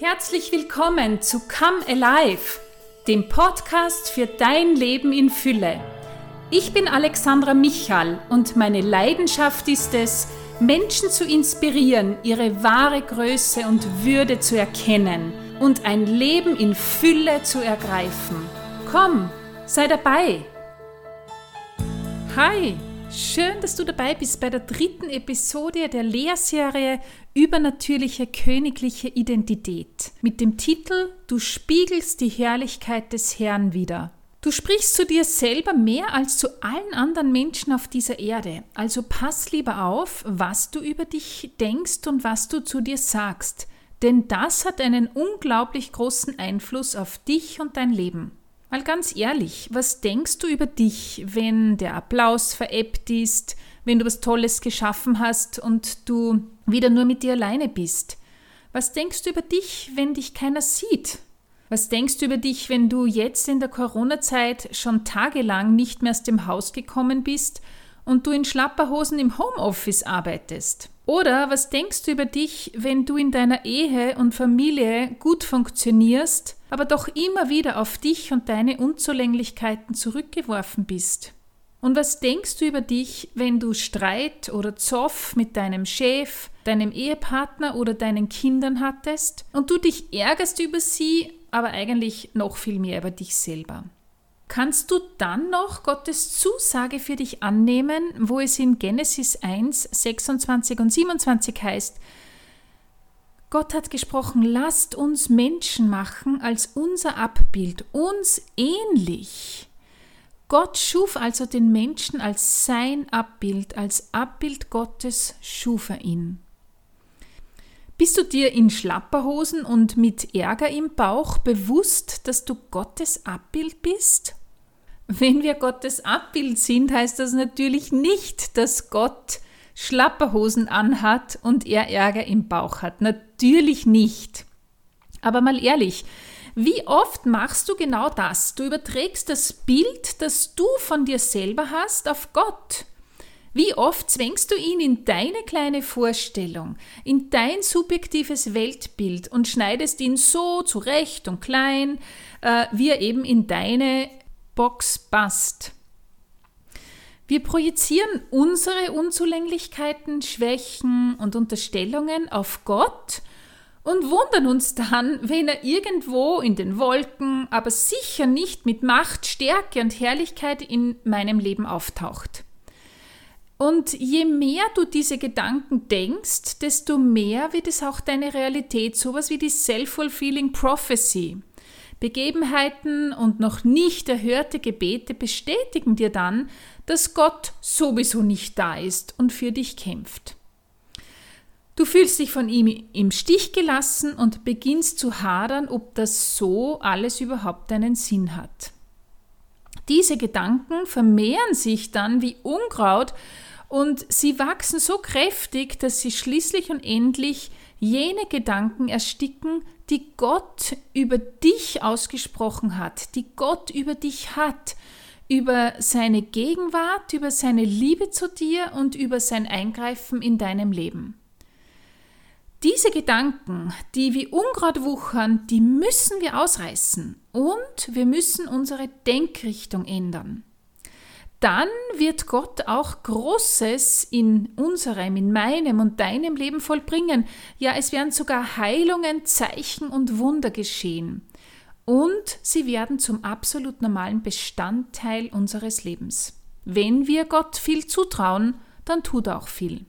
Herzlich willkommen zu Come Alive, dem Podcast für dein Leben in Fülle. Ich bin Alexandra Michal und meine Leidenschaft ist es, Menschen zu inspirieren, ihre wahre Größe und Würde zu erkennen und ein Leben in Fülle zu ergreifen. Komm, sei dabei! Hi, schön, dass du dabei bist bei der dritten Episode der Lehrserie Übernatürliche königliche Identität mit dem Titel Du spiegelst die Herrlichkeit des Herrn wieder. Du sprichst zu dir selber mehr als zu allen anderen Menschen auf dieser Erde. Also pass lieber auf, was du über dich denkst und was du zu dir sagst. Denn das hat einen unglaublich großen Einfluss auf dich und dein Leben. Mal ganz ehrlich, was denkst du über dich, wenn der Applaus veräppt ist, wenn du was Tolles geschaffen hast und du wieder nur mit dir alleine bist? Was denkst du über dich, wenn dich keiner sieht? Was denkst du über dich, wenn du jetzt in der Corona-Zeit schon tagelang nicht mehr aus dem Haus gekommen bist und du in Schlapperhosen im Homeoffice arbeitest? Oder was denkst du über dich, wenn du in deiner Ehe und Familie gut funktionierst, aber doch immer wieder auf dich und deine Unzulänglichkeiten zurückgeworfen bist? Und was denkst du über dich, wenn du Streit oder Zoff mit deinem Chef, deinem Ehepartner oder deinen Kindern hattest und du dich ärgerst über sie, aber eigentlich noch viel mehr über dich selber? Kannst du dann noch Gottes Zusage für dich annehmen, wo es in Genesis 1, 26 und 27 heißt, Gott hat gesprochen, lasst uns Menschen machen als unser Abbild, uns ähnlich. Gott schuf also den Menschen als sein Abbild, als Abbild Gottes schuf er ihn. Bist du dir in Schlapperhosen und mit Ärger im Bauch bewusst, dass du Gottes Abbild bist? Wenn wir Gottes Abbild sind, heißt das natürlich nicht, dass Gott Schlapperhosen anhat und er Ärger im Bauch hat. Natürlich nicht. Aber mal ehrlich, wie oft machst du genau das? Du überträgst das Bild, das du von dir selber hast, auf Gott. Wie oft zwängst du ihn in deine kleine Vorstellung, in dein subjektives Weltbild und schneidest ihn so zurecht und klein, äh, wie er eben in deine Box passt. Wir projizieren unsere Unzulänglichkeiten, Schwächen und Unterstellungen auf Gott und wundern uns dann, wenn er irgendwo in den Wolken, aber sicher nicht mit Macht, Stärke und Herrlichkeit in meinem Leben auftaucht. Und je mehr du diese Gedanken denkst, desto mehr wird es auch deine Realität, sowas wie die Self-Fulfilling Prophecy. Begebenheiten und noch nicht erhörte Gebete bestätigen dir dann, dass Gott sowieso nicht da ist und für dich kämpft. Du fühlst dich von ihm im Stich gelassen und beginnst zu hadern, ob das so alles überhaupt einen Sinn hat. Diese Gedanken vermehren sich dann wie Unkraut und sie wachsen so kräftig, dass sie schließlich und endlich jene Gedanken ersticken, die Gott über dich ausgesprochen hat, die Gott über dich hat, über seine Gegenwart, über seine Liebe zu dir und über sein Eingreifen in deinem Leben. Diese Gedanken, die wie Unkraut wuchern, die müssen wir ausreißen und wir müssen unsere Denkrichtung ändern. Dann wird Gott auch Großes in unserem, in meinem und deinem Leben vollbringen. Ja, es werden sogar Heilungen, Zeichen und Wunder geschehen. Und sie werden zum absolut normalen Bestandteil unseres Lebens. Wenn wir Gott viel zutrauen, dann tut er auch viel.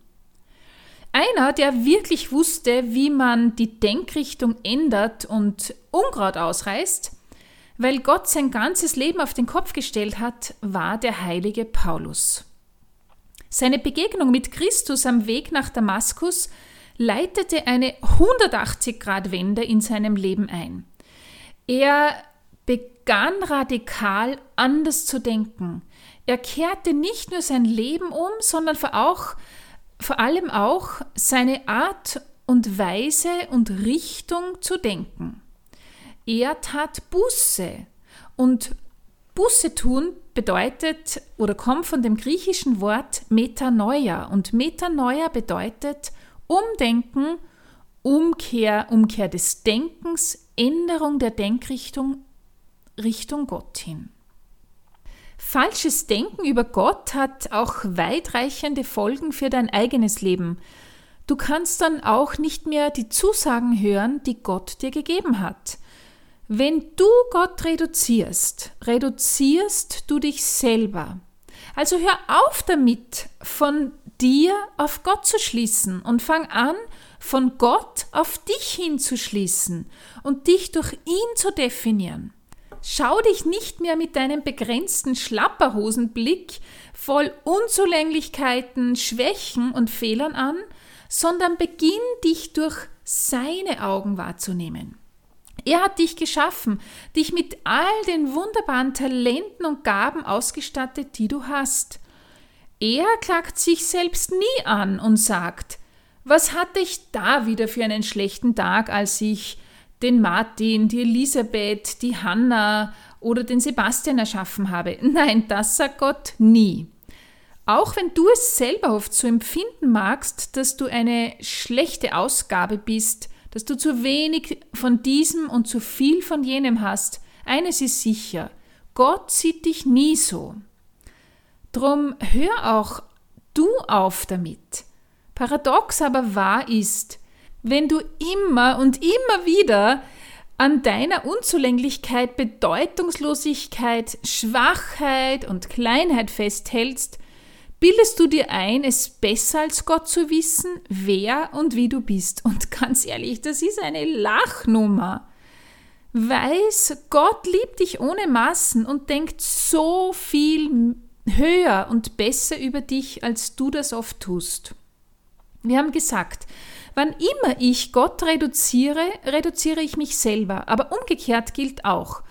Einer, der wirklich wusste, wie man die Denkrichtung ändert und Unkraut ausreißt, weil Gott sein ganzes Leben auf den Kopf gestellt hat, war der heilige Paulus. Seine Begegnung mit Christus am Weg nach Damaskus leitete eine 180-Grad-Wende in seinem Leben ein. Er begann radikal anders zu denken. Er kehrte nicht nur sein Leben um, sondern auch vor allem auch seine Art und Weise und Richtung zu denken. Er tat Buße und Buße tun bedeutet oder kommt von dem griechischen Wort Metanoia und Metanoia bedeutet umdenken Umkehr, Umkehr des Denkens, Änderung der Denkrichtung Richtung Gott hin. Falsches Denken über Gott hat auch weitreichende Folgen für dein eigenes Leben. Du kannst dann auch nicht mehr die Zusagen hören, die Gott dir gegeben hat. Wenn du Gott reduzierst, reduzierst du dich selber. Also hör auf damit, von dir auf Gott zu schließen und fang an, von Gott auf dich hinzuschließen und dich durch ihn zu definieren. Schau dich nicht mehr mit deinem begrenzten Schlapperhosenblick voll Unzulänglichkeiten, Schwächen und Fehlern an, sondern beginn dich durch seine Augen wahrzunehmen. Er hat dich geschaffen, dich mit all den wunderbaren Talenten und Gaben ausgestattet, die du hast. Er klagt sich selbst nie an und sagt, was hatte ich da wieder für einen schlechten Tag, als ich den Martin, die Elisabeth, die Hanna oder den Sebastian erschaffen habe. Nein, das sagt Gott nie. Auch wenn du es selber oft so empfinden magst, dass du eine schlechte Ausgabe bist, dass du zu wenig von diesem und zu viel von jenem hast, eines ist sicher, Gott sieht dich nie so. Drum hör auch du auf damit. Paradox aber wahr ist, wenn du immer und immer wieder an deiner Unzulänglichkeit, Bedeutungslosigkeit, Schwachheit und Kleinheit festhältst, bildest du dir ein, es besser als Gott zu wissen, wer und wie du bist. Und ganz ehrlich, das ist eine Lachnummer. Weiß, Gott liebt dich ohne Massen und denkt so viel höher und besser über dich, als du das oft tust. Wir haben gesagt, Wann immer ich Gott reduziere, reduziere ich mich selber. Aber umgekehrt gilt auch.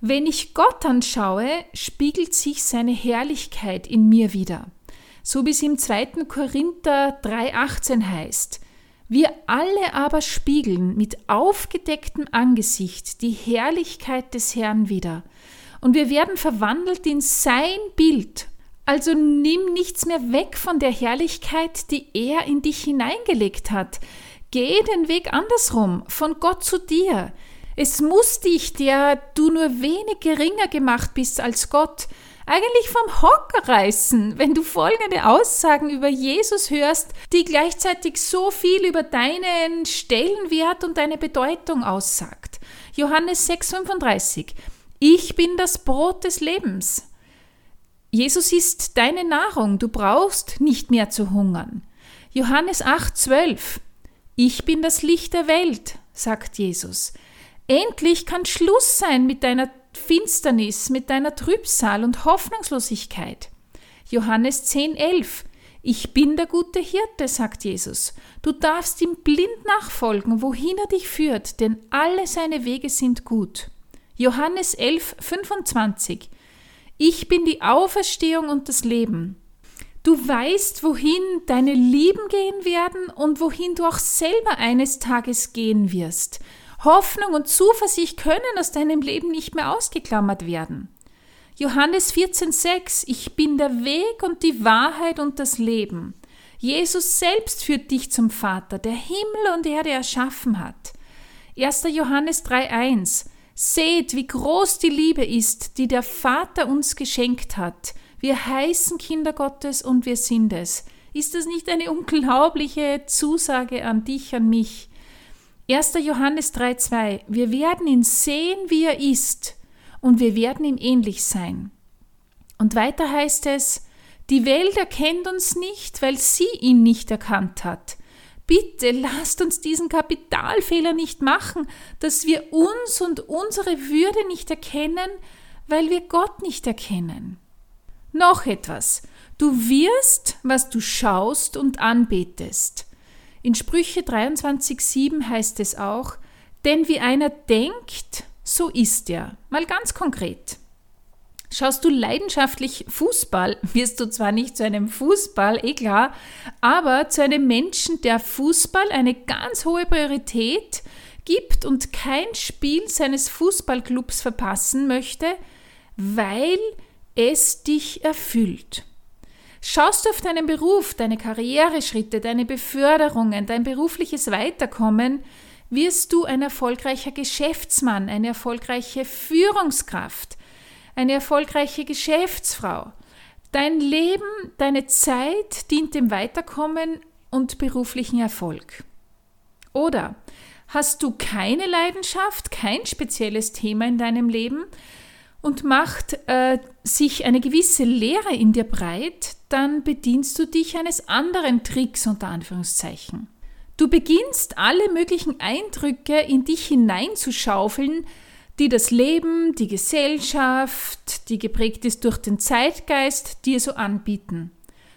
Wenn ich Gott anschaue, spiegelt sich seine Herrlichkeit in mir wieder. So wie es im 2. Korinther 3,18 heißt. Wir alle aber spiegeln mit aufgedecktem Angesicht die Herrlichkeit des Herrn wieder. Und wir werden verwandelt in sein Bild also nimm nichts mehr weg von der Herrlichkeit, die er in dich hineingelegt hat. Geh den Weg andersrum, von Gott zu dir. Es muss dich, der du nur wenig geringer gemacht bist als Gott, eigentlich vom Hocker reißen, wenn du folgende Aussagen über Jesus hörst, die gleichzeitig so viel über deinen Stellenwert und deine Bedeutung aussagt. Johannes 6,35 Ich bin das Brot des Lebens. Jesus ist deine Nahrung, du brauchst nicht mehr zu hungern. Johannes 8, 12. Ich bin das Licht der Welt, sagt Jesus. Endlich kann Schluss sein mit deiner Finsternis, mit deiner Trübsal und Hoffnungslosigkeit. Johannes 10, 11. Ich bin der gute Hirte, sagt Jesus. Du darfst ihm blind nachfolgen, wohin er dich führt, denn alle seine Wege sind gut. Johannes 11, 25. Ich bin die Auferstehung und das Leben. Du weißt, wohin deine Lieben gehen werden und wohin du auch selber eines Tages gehen wirst. Hoffnung und Zuversicht können aus deinem Leben nicht mehr ausgeklammert werden. Johannes 14,6 Ich bin der Weg und die Wahrheit und das Leben. Jesus selbst führt dich zum Vater, der Himmel und Erde erschaffen hat. 1. Johannes 3,1 Seht, wie groß die Liebe ist, die der Vater uns geschenkt hat. Wir heißen Kinder Gottes und wir sind es. Ist das nicht eine unglaubliche Zusage an dich, an mich? 1. Johannes 3,2 Wir werden ihn sehen, wie er ist, und wir werden ihm ähnlich sein. Und weiter heißt es, die Welt erkennt uns nicht, weil sie ihn nicht erkannt hat. Bitte lasst uns diesen Kapitalfehler nicht machen, dass wir uns und unsere Würde nicht erkennen, weil wir Gott nicht erkennen. Noch etwas. Du wirst, was du schaust und anbetest. In Sprüche 23,7 heißt es auch, denn wie einer denkt, so ist er. Mal ganz konkret. Schaust du leidenschaftlich Fußball, wirst du zwar nicht zu einem Fußball, eh klar, aber zu einem Menschen, der Fußball eine ganz hohe Priorität gibt und kein Spiel seines Fußballclubs verpassen möchte, weil es dich erfüllt. Schaust du auf deinen Beruf, deine Karriereschritte, deine Beförderungen, dein berufliches Weiterkommen, wirst du ein erfolgreicher Geschäftsmann, eine erfolgreiche Führungskraft, eine erfolgreiche Geschäftsfrau. Dein Leben, deine Zeit dient dem Weiterkommen und beruflichen Erfolg. Oder hast du keine Leidenschaft, kein spezielles Thema in deinem Leben und macht äh, sich eine gewisse Lehre in dir breit, dann bedienst du dich eines anderen Tricks unter Anführungszeichen. Du beginnst alle möglichen Eindrücke in dich hineinzuschaufeln, die das Leben, die Gesellschaft, die geprägt ist durch den Zeitgeist, dir so anbieten.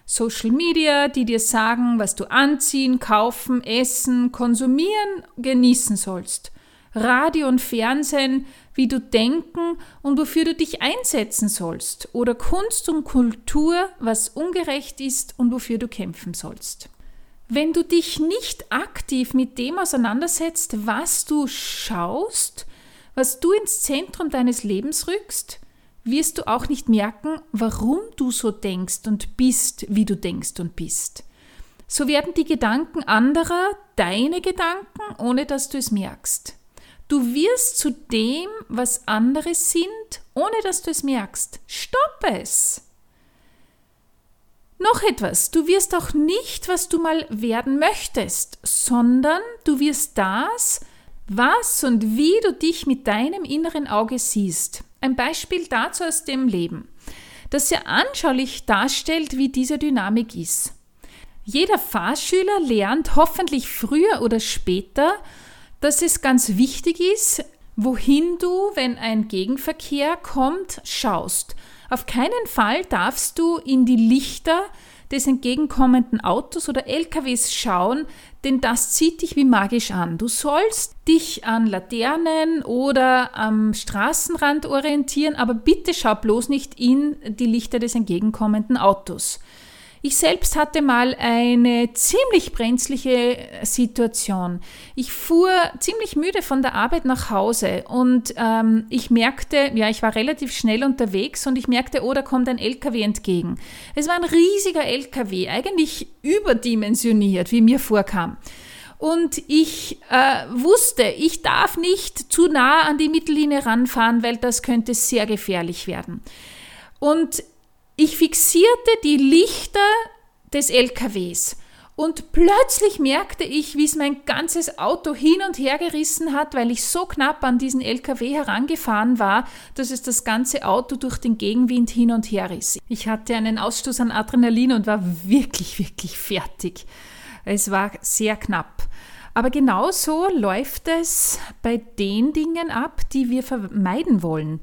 Social Media, die dir sagen, was du anziehen, kaufen, essen, konsumieren, genießen sollst. Radio und Fernsehen, wie du denken und wofür du dich einsetzen sollst. Oder Kunst und Kultur, was ungerecht ist und wofür du kämpfen sollst. Wenn du dich nicht aktiv mit dem auseinandersetzt, was du schaust, was du ins Zentrum deines Lebens rückst, wirst du auch nicht merken, warum du so denkst und bist, wie du denkst und bist. So werden die Gedanken anderer deine Gedanken, ohne dass du es merkst. Du wirst zu dem, was andere sind, ohne dass du es merkst. Stopp es! Noch etwas, du wirst auch nicht, was du mal werden möchtest, sondern du wirst das, was und wie du dich mit deinem inneren Auge siehst. Ein Beispiel dazu aus dem Leben, das sehr anschaulich darstellt, wie diese Dynamik ist. Jeder Fahrschüler lernt hoffentlich früher oder später, dass es ganz wichtig ist, wohin du, wenn ein Gegenverkehr kommt, schaust auf keinen Fall darfst du in die Lichter des entgegenkommenden Autos oder LKWs schauen, denn das zieht dich wie magisch an. Du sollst dich an Laternen oder am Straßenrand orientieren, aber bitte schau bloß nicht in die Lichter des entgegenkommenden Autos. Ich selbst hatte mal eine ziemlich brenzliche Situation. Ich fuhr ziemlich müde von der Arbeit nach Hause und ähm, ich merkte, ja, ich war relativ schnell unterwegs und ich merkte, oh, da kommt ein LKW entgegen. Es war ein riesiger LKW, eigentlich überdimensioniert, wie mir vorkam. Und ich äh, wusste, ich darf nicht zu nah an die Mittellinie ranfahren, weil das könnte sehr gefährlich werden. Und ich fixierte die Lichter des LKWs und plötzlich merkte ich, wie es mein ganzes Auto hin und her gerissen hat, weil ich so knapp an diesen LKW herangefahren war, dass es das ganze Auto durch den Gegenwind hin und her riss. Ich hatte einen Ausstoß an Adrenalin und war wirklich, wirklich fertig. Es war sehr knapp. Aber genauso läuft es bei den Dingen ab, die wir vermeiden wollen.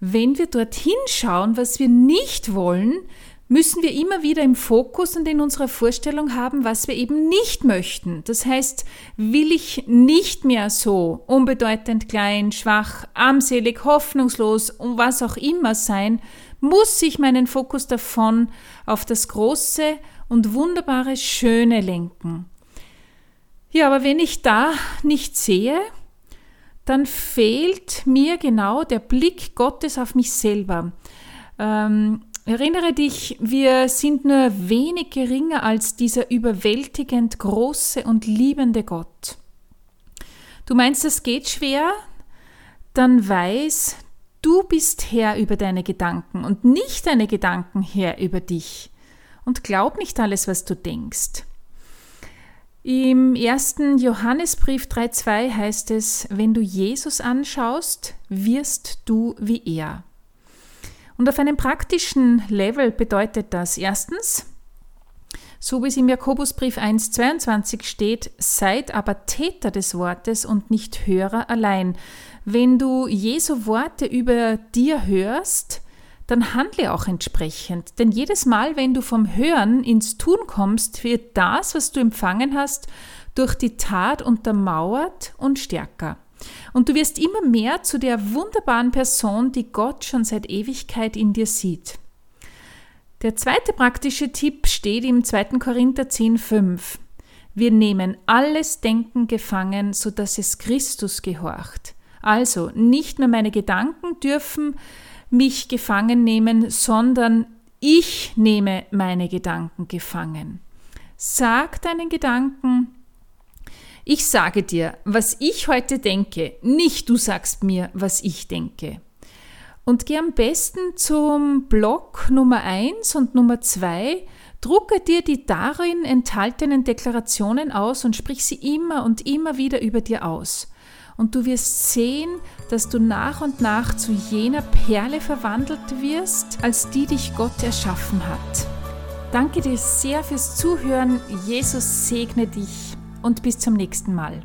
Wenn wir dorthin schauen, was wir nicht wollen, müssen wir immer wieder im Fokus und in unserer Vorstellung haben, was wir eben nicht möchten. Das heißt, will ich nicht mehr so unbedeutend klein, schwach, armselig, hoffnungslos und was auch immer sein, muss ich meinen Fokus davon auf das große und wunderbare Schöne lenken. Ja, aber wenn ich da nicht sehe, dann fehlt mir genau der Blick Gottes auf mich selber. Ähm, erinnere dich, wir sind nur wenig geringer als dieser überwältigend große und liebende Gott. Du meinst, es geht schwer? Dann weiß, du bist Herr über deine Gedanken und nicht deine Gedanken Herr über dich. Und glaub nicht alles, was du denkst. Im ersten Johannesbrief 3.2 heißt es, wenn du Jesus anschaust, wirst du wie er. Und auf einem praktischen Level bedeutet das erstens, so wie es im Jakobusbrief 1.22 steht, seid aber Täter des Wortes und nicht Hörer allein. Wenn du Jesu Worte über dir hörst, dann handle auch entsprechend. Denn jedes Mal, wenn du vom Hören ins Tun kommst, wird das, was du empfangen hast, durch die Tat untermauert und stärker. Und du wirst immer mehr zu der wunderbaren Person, die Gott schon seit Ewigkeit in dir sieht. Der zweite praktische Tipp steht im 2. Korinther 10,5. Wir nehmen alles Denken gefangen, so dass es Christus gehorcht. Also nicht nur meine Gedanken dürfen mich gefangen nehmen, sondern Ich nehme meine Gedanken gefangen. Sag deinen Gedanken, ich sage dir, was ich heute denke, nicht du sagst mir, was ich denke. Und geh am besten zum Block Nummer 1 und Nummer 2, drucke dir die darin enthaltenen Deklarationen aus und sprich sie immer und immer wieder über dir aus. Und du wirst sehen, dass du nach und nach zu jener Perle verwandelt wirst, als die dich Gott erschaffen hat. Danke dir sehr fürs Zuhören. Jesus segne dich und bis zum nächsten Mal.